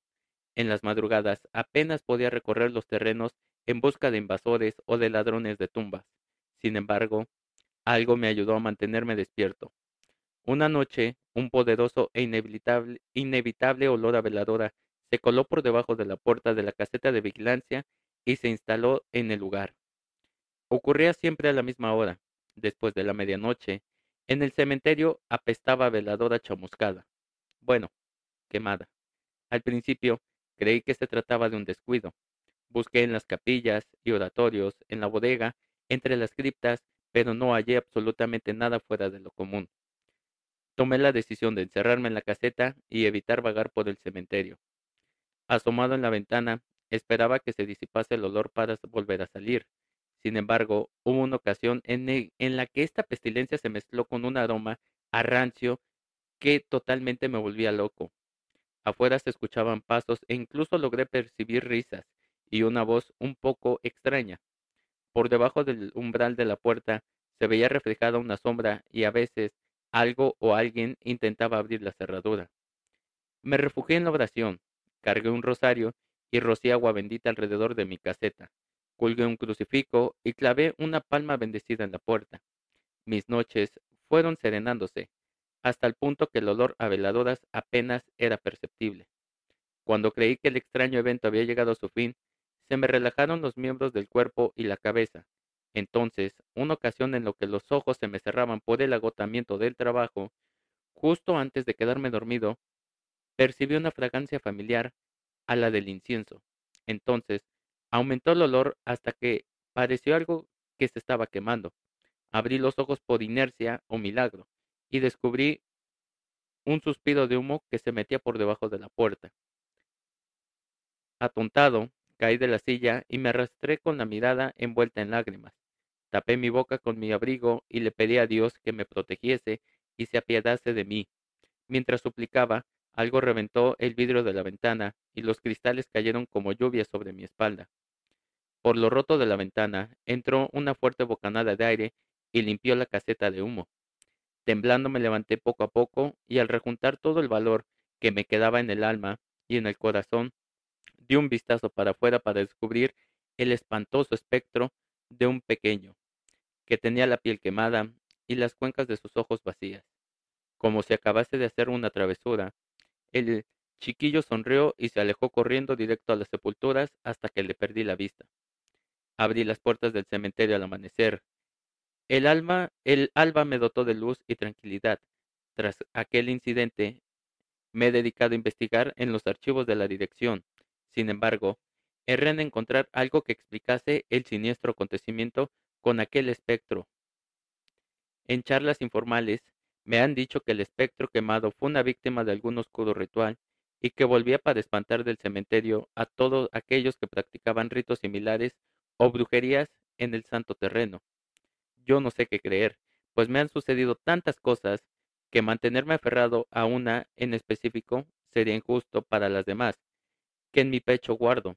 En las madrugadas apenas podía recorrer los terrenos en busca de invasores o de ladrones de tumbas. Sin embargo, algo me ayudó a mantenerme despierto. Una noche, un poderoso e inevitable, inevitable olor a veladora se coló por debajo de la puerta de la caseta de vigilancia y se instaló en el lugar. Ocurría siempre a la misma hora, después de la medianoche. En el cementerio apestaba veladora chamuscada. Bueno, quemada. Al principio creí que se trataba de un descuido. Busqué en las capillas y oratorios, en la bodega, entre las criptas pero no hallé absolutamente nada fuera de lo común. Tomé la decisión de encerrarme en la caseta y evitar vagar por el cementerio. Asomado en la ventana, esperaba que se disipase el olor para volver a salir. Sin embargo, hubo una ocasión en, la que esta pestilencia se mezcló con un aroma a rancio que totalmente me volvía loco. Afuera se escuchaban pasos e incluso logré percibir risas y una voz un poco extraña. Por debajo del umbral de la puerta se veía reflejada una sombra y a veces algo o alguien intentaba abrir la cerradura. Me refugié en la oración, cargué un rosario y rocié agua bendita alrededor de mi caseta. Colgué un crucifijo y clavé una palma bendecida en la puerta. Mis noches fueron serenándose, hasta el punto que el olor a veladoras apenas era perceptible. Cuando creí que el extraño evento había llegado a su fin, se me relajaron los miembros del cuerpo y la cabeza. Entonces, una ocasión en la que los ojos se me cerraban por el agotamiento del trabajo, justo antes de quedarme dormido, percibí una fragancia familiar a la del incienso. Entonces, aumentó el olor hasta que pareció algo que se estaba quemando. Abrí los ojos por inercia o milagro y descubrí un suspiro de humo que se metía por debajo de la puerta. Atontado, Caí de la silla y me arrastré con la mirada envuelta en lágrimas. Tapé mi boca con mi abrigo y le pedí a Dios que me protegiese y se apiadase de mí. Mientras suplicaba, algo reventó el vidrio de la ventana y los cristales cayeron como lluvia sobre mi espalda. Por lo roto de la ventana entró una fuerte bocanada de aire y limpió la caseta de humo. Temblando me levanté poco a poco y al rejuntar todo el valor que me quedaba en el alma y en el corazón, Di un vistazo para afuera para descubrir el espantoso espectro de un pequeño, que tenía la piel quemada y las cuencas de sus ojos vacías. Como si acabase de hacer una travesura, el chiquillo sonrió y se alejó corriendo directo a las sepulturas hasta que le perdí la vista. Abrí las puertas del cementerio al amanecer. El alma, el alba me dotó de luz y tranquilidad. Tras aquel incidente, me he dedicado a investigar en los archivos de la dirección, sin embargo, erré en encontrar algo que explicase el siniestro acontecimiento con aquel espectro. En charlas informales me han dicho que el espectro quemado fue una víctima de algún oscuro ritual y que volvía para espantar del cementerio a todos aquellos que practicaban ritos similares o brujerías en el santo terreno. Yo no sé qué creer, pues me han sucedido tantas cosas que mantenerme aferrado a una en específico sería injusto para las demás, que en mi pecho guardo.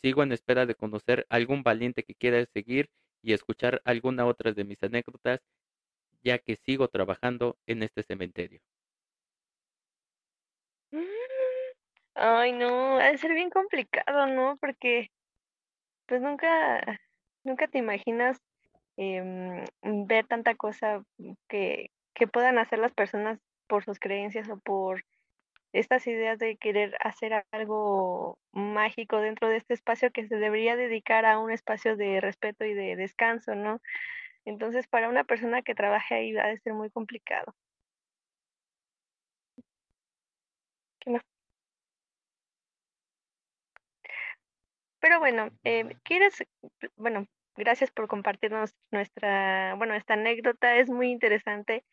Sigo en espera de conocer algún valiente que quiera seguir y escuchar alguna otra de mis anécdotas, ya que sigo trabajando en este cementerio. Mm, ay, no, ha de ser bien complicado, ¿no? Porque pues nunca, nunca te imaginas em, ver tanta cosa que, que puedan hacer las personas por sus creencias o por estas ideas de querer hacer algo mágico dentro de este espacio que se debería dedicar a un espacio de respeto y de descanso, ¿no? Entonces, para una persona que trabaje ahí va a ser muy complicado. ¿Qué más? Pero bueno, eh, ¿quieres? Bueno, gracias por compartirnos nuestra, bueno, esta anécdota, es muy interesante.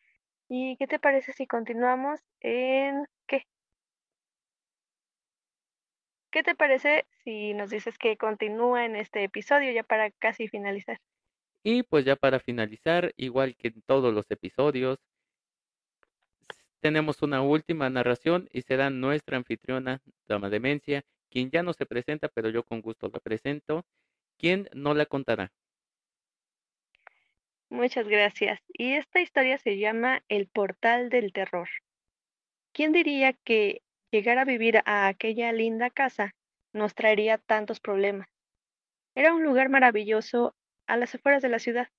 ¿Y qué te parece si continuamos en qué? ¿Qué te parece si nos dices que continúa en este episodio ya para casi finalizar? Y pues ya para finalizar, igual que en todos los episodios, tenemos una última narración y será nuestra anfitriona, Dama Demencia, quien ya no se presenta, pero yo con gusto la presento, quien no la contará. Muchas gracias. Y esta historia se llama El Portal del Terror. ¿Quién diría que llegar a vivir a aquella linda casa nos traería tantos problemas? Era un lugar maravilloso a las afueras de la ciudad,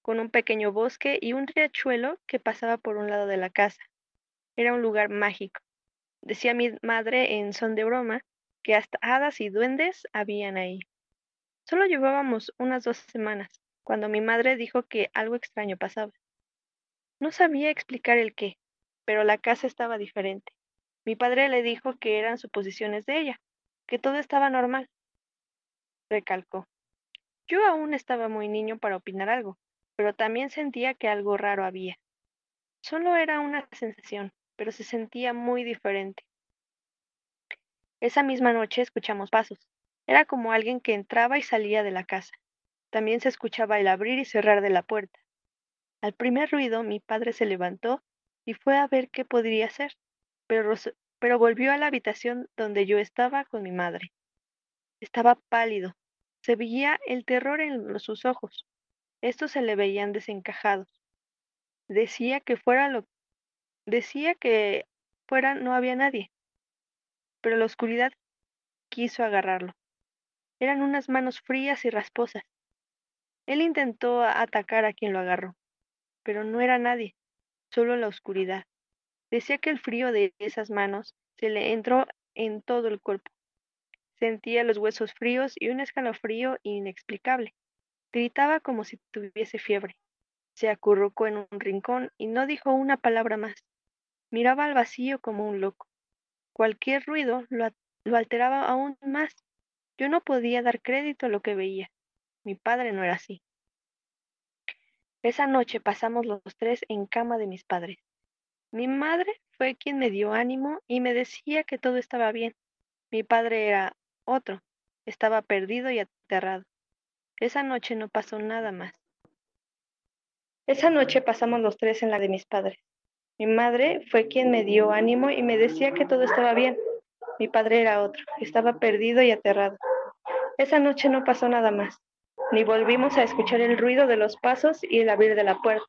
con un pequeño bosque y un riachuelo que pasaba por un lado de la casa. Era un lugar mágico. Decía mi madre en son de broma que hasta hadas y duendes habían ahí. Solo llevábamos unas dos semanas, cuando mi madre dijo que algo extraño pasaba. No sabía explicar el qué, pero la casa estaba diferente. Mi padre le dijo que eran suposiciones de ella, que todo estaba normal. Recalcó. Yo aún estaba muy niño para opinar algo, pero también sentía que algo raro había. Solo era una sensación, pero se sentía muy diferente. Esa misma noche escuchamos pasos. Era como alguien que entraba y salía de la casa. También se escuchaba el abrir y cerrar de la puerta. Al primer ruido mi padre se levantó y fue a ver qué podría ser, pero, pero volvió a la habitación donde yo estaba con mi madre. Estaba pálido, se veía el terror en sus ojos. Estos se le veían desencajados. Decía que fuera lo decía que fuera no había nadie, pero la oscuridad quiso agarrarlo. Eran unas manos frías y rasposas. Él intentó atacar a quien lo agarró, pero no era nadie, solo la oscuridad. Decía que el frío de esas manos se le entró en todo el cuerpo. Sentía los huesos fríos y un escalofrío inexplicable. Gritaba como si tuviese fiebre. Se acurrucó en un rincón y no dijo una palabra más. Miraba al vacío como un loco. Cualquier ruido lo, lo alteraba aún más. Yo no podía dar crédito a lo que veía. Mi padre no era así. Esa noche pasamos los tres en cama de mis padres. Mi madre fue quien me dio ánimo y me decía que todo estaba bien. Mi padre era otro. Estaba perdido y aterrado. Esa noche no pasó nada más. Esa noche pasamos los tres en la de mis padres. Mi madre fue quien me dio ánimo y me decía que todo estaba bien. Mi padre era otro. Estaba perdido y aterrado. Esa noche no pasó nada más ni volvimos a escuchar el ruido de los pasos y el abrir de la puerta.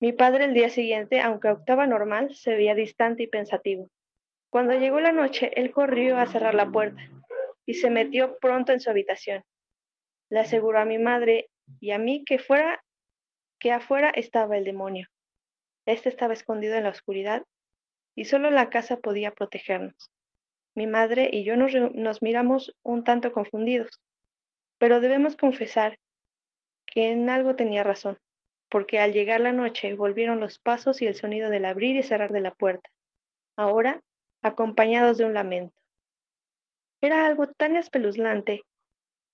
Mi padre el día siguiente, aunque octava normal, se veía distante y pensativo. Cuando llegó la noche, él corrió a cerrar la puerta y se metió pronto en su habitación. Le aseguró a mi madre y a mí que fuera que afuera estaba el demonio. Este estaba escondido en la oscuridad y solo la casa podía protegernos. Mi madre y yo nos, nos miramos un tanto confundidos. Pero debemos confesar que en algo tenía razón, porque al llegar la noche volvieron los pasos y el sonido del abrir y cerrar de la puerta, ahora acompañados de un lamento. Era algo tan espeluznante,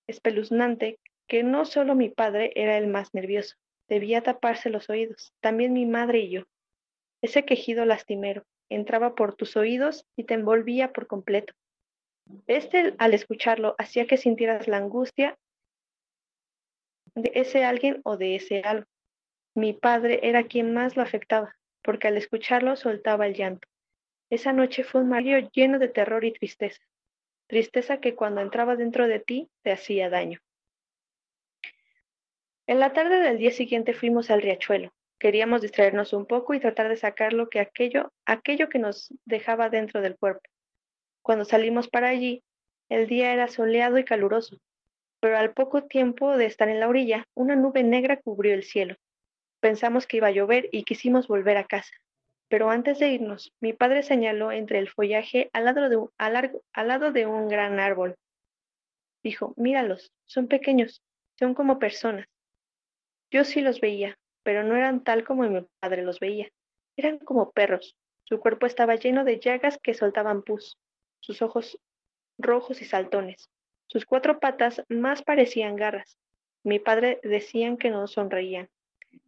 espeluznante que no solo mi padre era el más nervioso, debía taparse los oídos, también mi madre y yo. Ese quejido lastimero entraba por tus oídos y te envolvía por completo. Este, al escucharlo, hacía que sintieras la angustia de ese alguien o de ese algo. Mi padre era quien más lo afectaba, porque al escucharlo soltaba el llanto. Esa noche fue un mareo lleno de terror y tristeza, tristeza que cuando entraba dentro de ti te hacía daño. En la tarde del día siguiente fuimos al riachuelo. Queríamos distraernos un poco y tratar de sacar lo que aquello, aquello que nos dejaba dentro del cuerpo. Cuando salimos para allí, el día era soleado y caluroso, pero al poco tiempo de estar en la orilla, una nube negra cubrió el cielo. Pensamos que iba a llover y quisimos volver a casa. Pero antes de irnos, mi padre señaló entre el follaje al lado de un, al lado de un gran árbol. Dijo, míralos, son pequeños, son como personas. Yo sí los veía, pero no eran tal como mi padre los veía. Eran como perros. Su cuerpo estaba lleno de llagas que soltaban pus sus ojos rojos y saltones. Sus cuatro patas más parecían garras. Mi padre decían que no sonreían,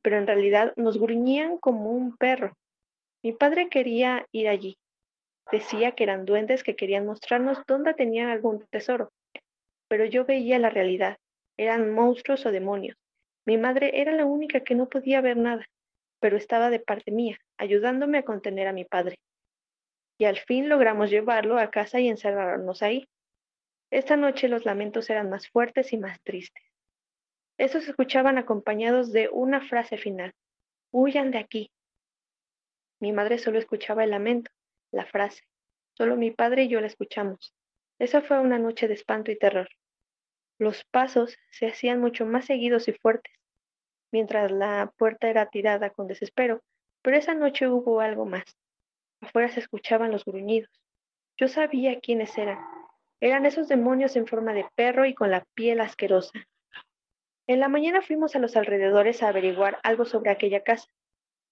pero en realidad nos gruñían como un perro. Mi padre quería ir allí. Decía que eran duendes que querían mostrarnos dónde tenían algún tesoro. Pero yo veía la realidad. Eran monstruos o demonios. Mi madre era la única que no podía ver nada, pero estaba de parte mía, ayudándome a contener a mi padre y al fin logramos llevarlo a casa y encerrarnos ahí. Esta noche los lamentos eran más fuertes y más tristes. Estos escuchaban acompañados de una frase final. Huyan de aquí. Mi madre solo escuchaba el lamento, la frase. Solo mi padre y yo la escuchamos. Esa fue una noche de espanto y terror. Los pasos se hacían mucho más seguidos y fuertes, mientras la puerta era tirada con desespero, pero esa noche hubo algo más. Afuera se escuchaban los gruñidos. Yo sabía quiénes eran. Eran esos demonios en forma de perro y con la piel asquerosa. En la mañana fuimos a los alrededores a averiguar algo sobre aquella casa.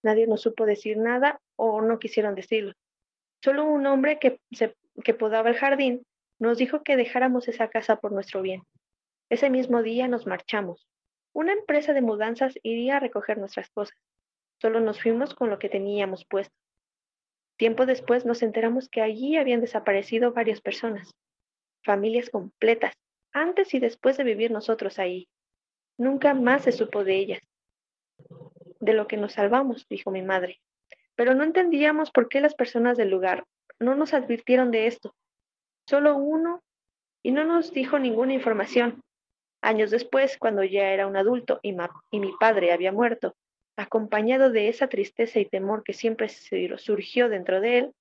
Nadie nos supo decir nada o no quisieron decirlo. Solo un hombre que, que podaba el jardín nos dijo que dejáramos esa casa por nuestro bien. Ese mismo día nos marchamos. Una empresa de mudanzas iría a recoger nuestras cosas. Solo nos fuimos con lo que teníamos puesto. Tiempo después nos enteramos que allí habían desaparecido varias personas, familias completas, antes y después de vivir nosotros ahí. Nunca más se supo de ellas. De lo que nos salvamos, dijo mi madre. Pero no entendíamos por qué las personas del lugar no nos advirtieron de esto. Solo uno y no nos dijo ninguna información. Años después, cuando ya era un adulto y, mi padre había muerto, acompañado de esa tristeza y temor que siempre surgió dentro de él,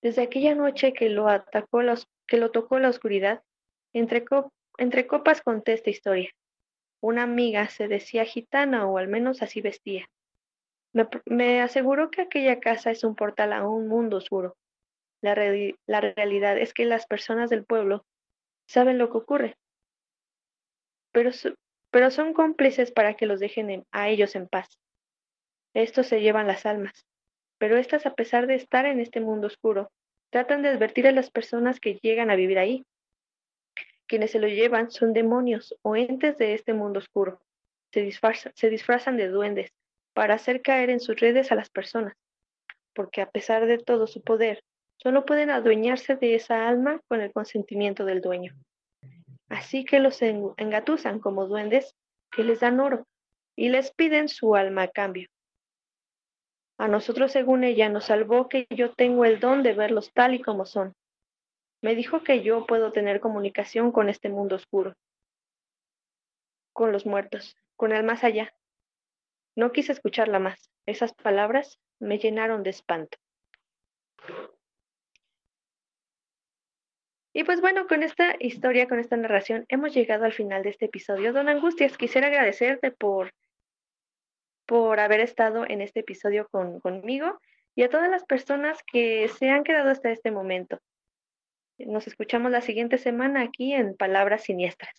desde aquella noche que lo, atacó que lo tocó la oscuridad, entre, copas conté esta historia. Una amiga se decía gitana o al menos así vestía. Me, aseguró que aquella casa es un portal a un mundo oscuro. La, la realidad es que las personas del pueblo saben lo que ocurre, pero, son cómplices para que los dejen a ellos en paz. Estos se llevan las almas, pero estas, a pesar de estar en este mundo oscuro, tratan de advertir a las personas que llegan a vivir ahí. Quienes se lo llevan son demonios o entes de este mundo oscuro. Se, se disfrazan de duendes para hacer caer en sus redes a las personas, porque a pesar de todo su poder, solo pueden adueñarse de esa alma con el consentimiento del dueño. Así que los engatusan como duendes que les dan oro y les piden su alma a cambio. A nosotros, según ella, nos salvó que yo tengo el don de verlos tal y como son. Me dijo que yo puedo tener comunicación con este mundo oscuro, con los muertos, con el más allá. No quise escucharla más. Esas palabras me llenaron de espanto. Y pues bueno, con esta historia, con esta narración, hemos llegado al final de este episodio. Don Angustias, quisiera agradecerte por, por haber estado en este episodio con, conmigo y a todas las personas que se han quedado hasta este momento. Nos escuchamos la siguiente semana aquí en Palabras Siniestras.